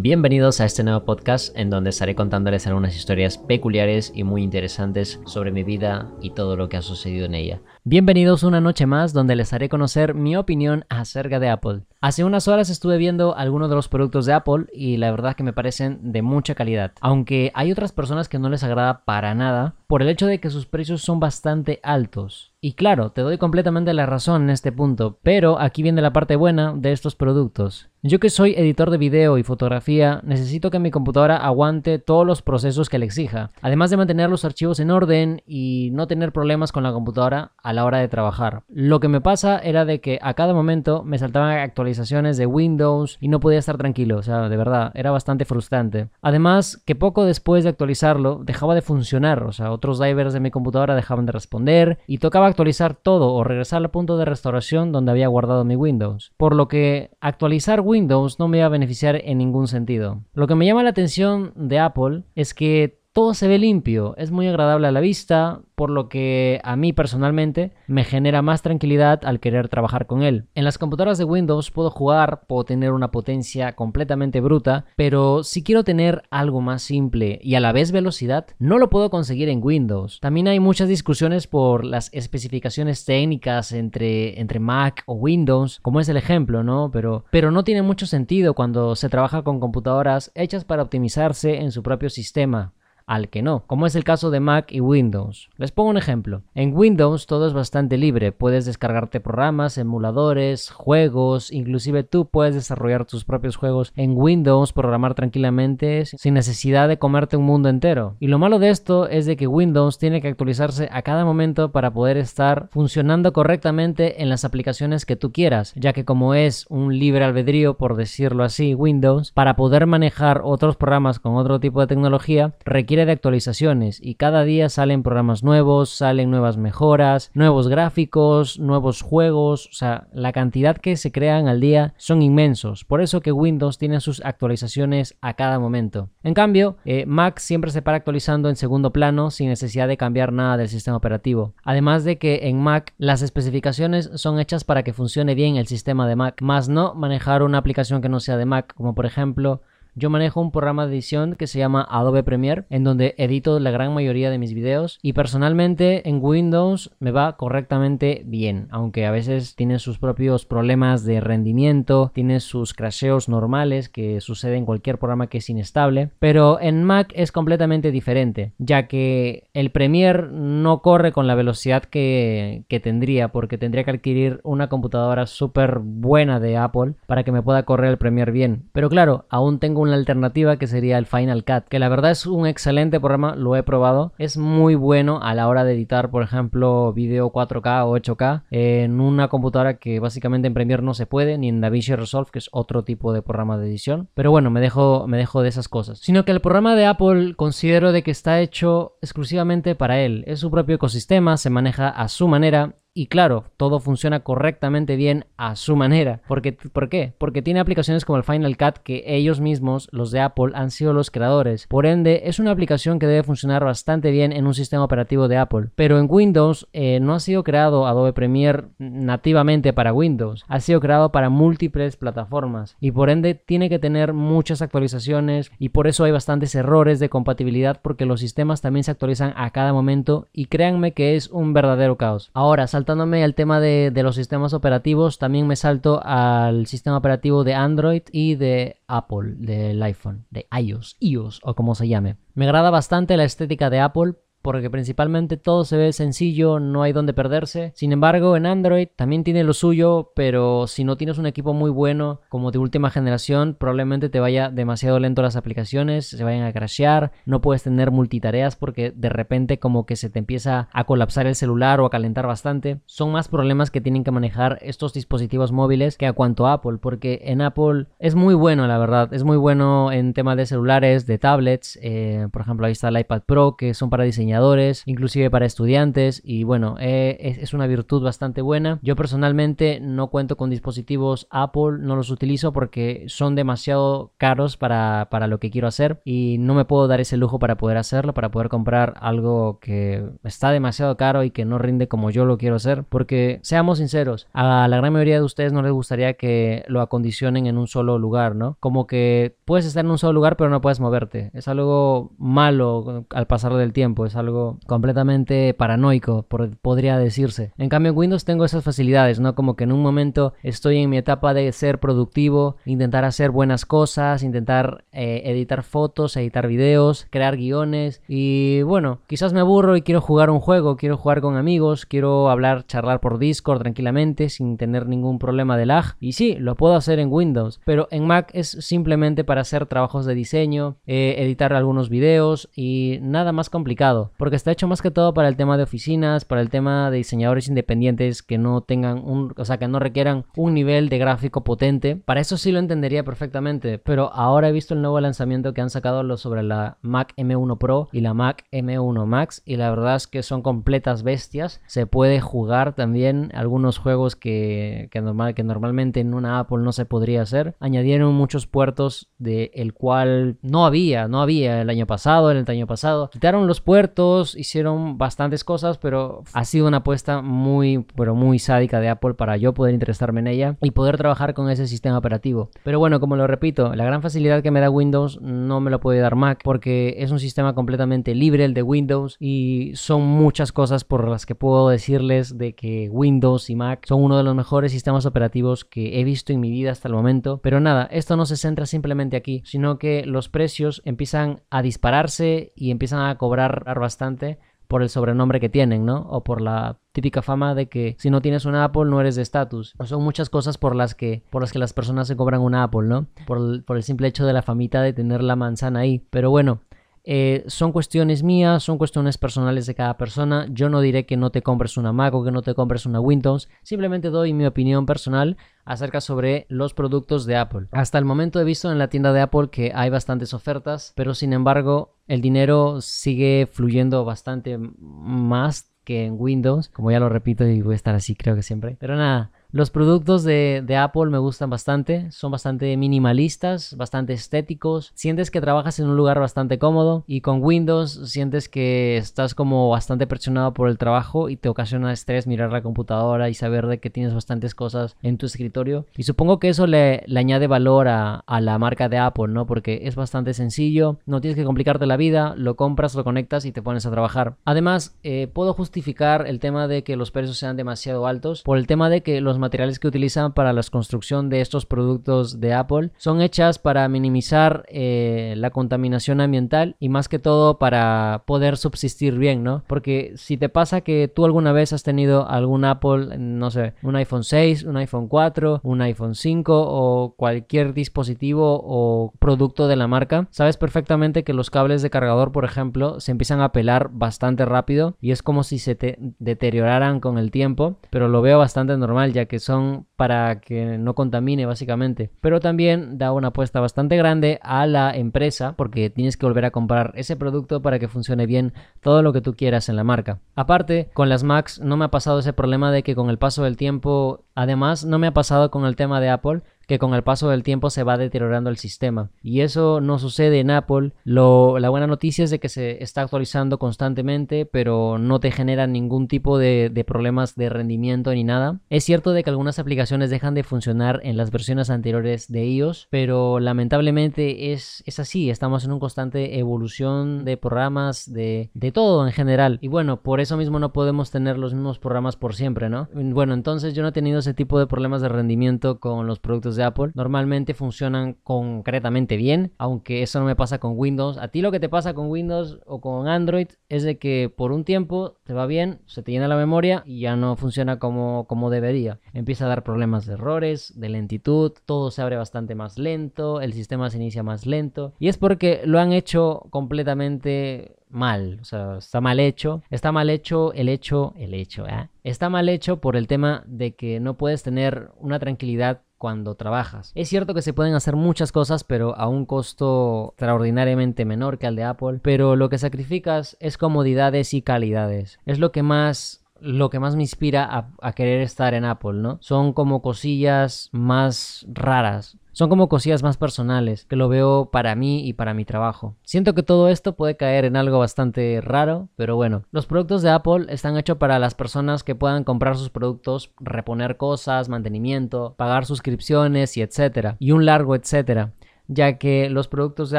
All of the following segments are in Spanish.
Bienvenidos a este nuevo podcast en donde estaré contándoles algunas historias peculiares y muy interesantes sobre mi vida y todo lo que ha sucedido en ella. Bienvenidos una noche más donde les haré conocer mi opinión acerca de Apple. Hace unas horas estuve viendo algunos de los productos de Apple y la verdad que me parecen de mucha calidad. Aunque hay otras personas que no les agrada para nada por el hecho de que sus precios son bastante altos. Y claro, te doy completamente la razón en este punto, pero aquí viene la parte buena de estos productos. Yo que soy editor de video y fotografía, necesito que mi computadora aguante todos los procesos que le exija, además de mantener los archivos en orden y no tener problemas con la computadora a la hora de trabajar. Lo que me pasa era de que a cada momento me saltaban actualizaciones de Windows y no podía estar tranquilo, o sea, de verdad, era bastante frustrante. Además, que poco después de actualizarlo dejaba de funcionar, o sea, otros drivers de mi computadora dejaban de responder y tocaba actualizar todo o regresar al punto de restauración donde había guardado mi Windows. Por lo que actualizar Windows no me iba a beneficiar en ningún sentido. Lo que me llama la atención de Apple es que todo se ve limpio, es muy agradable a la vista, por lo que a mí personalmente me genera más tranquilidad al querer trabajar con él. En las computadoras de Windows puedo jugar, puedo tener una potencia completamente bruta, pero si quiero tener algo más simple y a la vez velocidad, no lo puedo conseguir en Windows. También hay muchas discusiones por las especificaciones técnicas entre, entre Mac o Windows, como es el ejemplo, ¿no? Pero, pero no tiene mucho sentido cuando se trabaja con computadoras hechas para optimizarse en su propio sistema al que no, como es el caso de Mac y Windows. Les pongo un ejemplo. En Windows todo es bastante libre, puedes descargarte programas, emuladores, juegos, inclusive tú puedes desarrollar tus propios juegos en Windows, programar tranquilamente sin necesidad de comerte un mundo entero. Y lo malo de esto es de que Windows tiene que actualizarse a cada momento para poder estar funcionando correctamente en las aplicaciones que tú quieras, ya que como es un libre albedrío, por decirlo así, Windows, para poder manejar otros programas con otro tipo de tecnología, requiere de actualizaciones y cada día salen programas nuevos, salen nuevas mejoras, nuevos gráficos, nuevos juegos, o sea, la cantidad que se crean al día son inmensos, por eso que Windows tiene sus actualizaciones a cada momento. En cambio, eh, Mac siempre se para actualizando en segundo plano sin necesidad de cambiar nada del sistema operativo. Además de que en Mac las especificaciones son hechas para que funcione bien el sistema de Mac, más no manejar una aplicación que no sea de Mac, como por ejemplo yo manejo un programa de edición que se llama Adobe Premiere, en donde edito la gran mayoría de mis videos y personalmente en Windows me va correctamente bien, aunque a veces tiene sus propios problemas de rendimiento, tiene sus crasheos normales que suceden en cualquier programa que es inestable, pero en Mac es completamente diferente, ya que el Premiere no corre con la velocidad que, que tendría, porque tendría que adquirir una computadora súper buena de Apple para que me pueda correr el Premiere bien. Pero claro, aún tengo un alternativa que sería el Final Cut, que la verdad es un excelente programa, lo he probado, es muy bueno a la hora de editar, por ejemplo, video 4K o 8K en una computadora que básicamente en Premiere no se puede, ni en DaVinci Resolve, que es otro tipo de programa de edición. Pero bueno, me dejo, me dejo de esas cosas. Sino que el programa de Apple considero de que está hecho exclusivamente para él, es su propio ecosistema, se maneja a su manera y claro, todo funciona correctamente bien a su manera. ¿Por qué? Porque tiene aplicaciones como el Final Cut que ellos mismos, los de Apple, han sido los creadores. Por ende, es una aplicación que debe funcionar bastante bien en un sistema operativo de Apple. Pero en Windows eh, no ha sido creado Adobe Premiere nativamente para Windows. Ha sido creado para múltiples plataformas. Y por ende tiene que tener muchas actualizaciones. Y por eso hay bastantes errores de compatibilidad porque los sistemas también se actualizan a cada momento. Y créanme que es un verdadero caos. Ahora, salta saltándome al tema de, los sistemas operativos, también me salto al sistema operativo de Android y de Apple, del iPhone, de iOS, iOS o como se llame. Me agrada bastante la estética de Apple porque principalmente todo se ve sencillo, no hay donde perderse. Sin embargo, en Android también tiene lo suyo, pero si no tienes un equipo muy bueno como de última generación, probablemente te vaya demasiado lento las aplicaciones, se vayan a crashear, no puedes tener multitareas porque de repente como que se te empieza a colapsar el celular o a calentar bastante. Son más problemas que tienen que manejar estos dispositivos móviles que a cuanto Apple, porque en Apple es muy bueno, la verdad, es muy bueno en tema de celulares, de tablets, eh, por ejemplo ahí está el iPad Pro que son para diseñar diseñadores, inclusive para estudiantes y bueno, eh, es, una virtud bastante buena. Yo personalmente no cuento con dispositivos Apple, no los utilizo porque son demasiado caros para, para lo que quiero hacer y no me puedo dar ese lujo para poder hacerlo, para poder comprar algo que está demasiado caro y que no rinde como yo lo quiero hacer porque seamos sinceros, a la gran mayoría de ustedes no les gustaría que lo acondicionen en un solo lugar, ¿no? Como que puedes estar en un solo lugar pero no puedes moverte. Es algo malo al pasar del tiempo, es algo completamente paranoico, podría decirse. En cambio en Windows tengo esas facilidades, ¿no? Como que en un momento estoy en mi etapa de ser productivo, intentar hacer buenas cosas, intentar eh, editar fotos, editar videos, crear guiones y bueno, quizás me aburro y quiero jugar un juego, quiero jugar con amigos, quiero hablar, charlar por Discord tranquilamente sin tener ningún problema de lag y sí, lo puedo hacer en Windows, pero en Mac es simplemente para hacer trabajos de diseño, eh, editar algunos videos y nada más complicado, porque está hecho más que todo para el tema de oficinas, para el tema de diseñadores independientes que no tengan un, o sea, que no requieran un nivel de gráfico potente. Para eso sí lo entendería perfectamente, pero ahora he visto el nuevo lanzamiento que han sacado sobre la Mac M1 Pro y la Mac M1 Max y la verdad es que son completas bestias. Se puede jugar también algunos juegos que, normal, que normalmente en una Apple no se podría hacer. Añadieron muchos puertos de el cual no había, no había el año pasado, el año pasado. Quitaron los puertos, hicieron bastantes cosas, pero ha sido una apuesta muy, pero muy sádica de Apple para yo poder interesarme en ella y poder trabajar con ese sistema operativo. Pero bueno, como lo repito, la gran facilidad que me da Windows no me lo puede dar Mac porque es un sistema completamente libre el de Windows y son muchas cosas por las que puedo decirles de que Windows y Mac son uno de los mejores sistemas operativos que he visto en mi vida hasta el momento. Pero nada, esto no se centra simplemente aquí, sino que los precios empiezan a dispararse y empiezan a cobrar bastante por el sobrenombre que tienen, ¿no? O por la típica fama de que si no tienes una Apple no eres de estatus. Son muchas cosas por las que por las que las personas se cobran una Apple, ¿no? Por el, por el simple hecho de la famita de tener la manzana ahí. Pero bueno, eh, son cuestiones mías, son cuestiones personales de cada persona. Yo no diré que no te compres una Mac o que no te compres una Windows. Simplemente doy mi opinión personal acerca sobre los productos de Apple. Hasta el momento he visto en la tienda de Apple que hay bastantes ofertas, pero sin embargo el dinero sigue fluyendo bastante más que en Windows. Como ya lo repito y voy a estar así creo que siempre. Pero nada, los productos de, Apple me gustan bastante, son bastante minimalistas, bastante estéticos. Sientes que trabajas en un lugar bastante cómodo y con Windows sientes que estás como bastante presionado por el trabajo y te ocasiona estrés mirar la computadora y saber de que tienes bastantes cosas en tu escritorio. Y supongo que eso le, añade valor a, la marca de Apple, ¿no? Porque es bastante sencillo, no tienes que complicarte la vida, lo compras, lo conectas y te pones a trabajar. Además, eh, puedo justificar el tema de que los precios sean demasiado altos por el tema de que los materiales que utilizan para la construcción de estos productos de Apple son hechas para minimizar eh, la contaminación ambiental y más que todo para poder subsistir bien, ¿no? Porque si te pasa que tú alguna vez has tenido algún Apple, no sé, un iPhone 6, un iPhone 4, un iPhone 5 o cualquier dispositivo o producto de la marca, sabes perfectamente que los cables de cargador, por ejemplo, se empiezan a pelar bastante rápido y es como si se te deterioraran con el tiempo, pero lo veo bastante normal ya que son para que no contamine básicamente. Pero también da una apuesta bastante grande a la empresa porque tienes que volver a comprar ese producto para que funcione bien todo lo que tú quieras en la marca. Aparte, con las Macs no me ha pasado ese problema de que con el paso del tiempo, además no me ha pasado con el tema de Apple, que con el paso del tiempo se va deteriorando el sistema. Y eso no sucede en Apple. Lo, la buena noticia es de que se está actualizando constantemente, pero no te genera ningún tipo de, problemas de rendimiento ni nada. Es cierto de que algunas aplicaciones dejan de funcionar en las versiones anteriores de iOS, pero lamentablemente es, es así. Estamos en una constante evolución de programas, de, de todo en general. Y bueno, por eso mismo no podemos tener los mismos programas por siempre, ¿no? Bueno, entonces yo no he tenido ese tipo de problemas de rendimiento con los productos de Apple normalmente funcionan concretamente bien, aunque eso no me pasa con Windows. A ti lo que te pasa con Windows o con Android es de que por un tiempo te va bien, se te llena la memoria y ya no funciona como, como debería. Empieza a dar problemas de errores, de lentitud, todo se abre bastante más lento, el sistema se inicia más lento y es porque lo han hecho completamente mal, o sea, está mal hecho. Está mal hecho el hecho, el hecho, ¿eh? Está mal hecho por el tema de que no puedes tener una tranquilidad cuando trabajas. Es cierto que se pueden hacer muchas cosas, pero a un costo extraordinariamente menor que al de Apple, pero lo que sacrificas es comodidades y calidades. Es lo que más lo que más me inspira a, querer estar en Apple, ¿no? Son como cosillas más raras. Son como cosillas más personales que lo veo para mí y para mi trabajo. Siento que todo esto puede caer en algo bastante raro, pero bueno. Los productos de Apple están hechos para las personas que puedan comprar sus productos, reponer cosas, mantenimiento, pagar suscripciones y etcétera. Y un largo etcétera. Ya que los productos de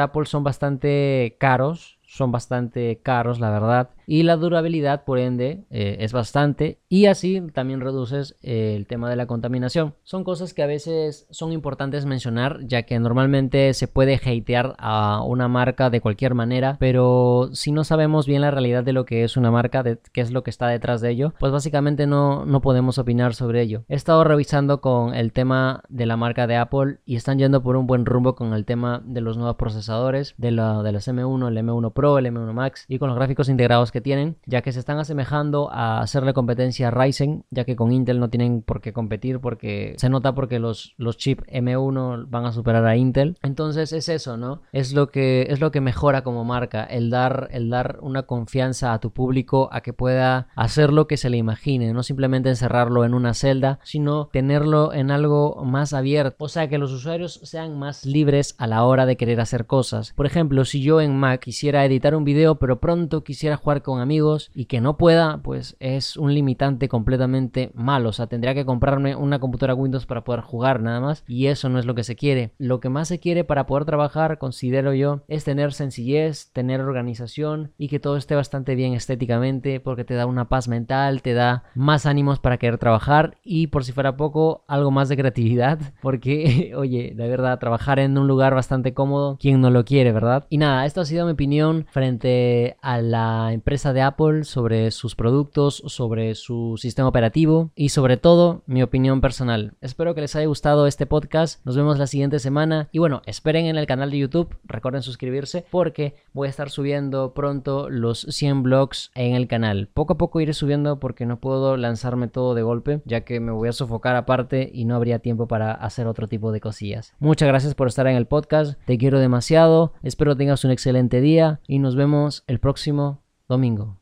Apple son bastante caros, son bastante caros, la verdad y la durabilidad por ende eh, es bastante y así también reduces eh, el tema de la contaminación. Son cosas que a veces son importantes mencionar ya que normalmente se puede hatear a una marca de cualquier manera, pero si no sabemos bien la realidad de lo que es una marca, de qué es lo que está detrás de ello, pues básicamente no, no podemos opinar sobre ello. He estado revisando con el tema de la marca de Apple y están yendo por un buen rumbo con el tema de los nuevos procesadores, de, la, de los M1, el M1 Pro, el M1 Max y con los gráficos integrados que tienen, ya que se están asemejando a hacerle competencia a Ryzen, ya que con Intel no tienen por qué competir porque se nota porque los, los chips M1 van a superar a Intel. Entonces es eso, ¿no? Es lo que es lo que mejora como marca, el dar el dar una confianza a tu público a que pueda hacer lo que se le imagine, no simplemente encerrarlo en una celda, sino tenerlo en algo más abierto, o sea, que los usuarios sean más libres a la hora de querer hacer cosas. Por ejemplo, si yo en Mac quisiera editar un video, pero pronto quisiera jugar con amigos y que no pueda, pues es un limitante completamente malo. O sea, tendría que comprarme una computadora Windows para poder jugar nada más y eso no es lo que se quiere. Lo que más se quiere para poder trabajar, considero yo, es tener sencillez, tener organización y que todo esté bastante bien estéticamente porque te da una paz mental, te da más ánimos para querer trabajar y por si fuera poco, algo más de creatividad porque, oye, de verdad, trabajar en un lugar bastante cómodo, ¿quién no lo quiere, verdad? Y nada, esto ha sido mi opinión frente a la de Apple, sobre sus productos, sobre su sistema operativo y sobre todo mi opinión personal. Espero que les haya gustado este podcast. Nos vemos la siguiente semana y bueno, esperen en el canal de YouTube, recuerden suscribirse porque voy a estar subiendo pronto los 100 blogs en el canal. Poco a poco iré subiendo porque no puedo lanzarme todo de golpe, ya que me voy a sofocar aparte y no habría tiempo para hacer otro tipo de cosillas. Muchas gracias por estar en el podcast, te quiero demasiado, espero tengas un excelente día y nos vemos el próximo domingo.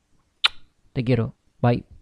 Te quiero. Bye.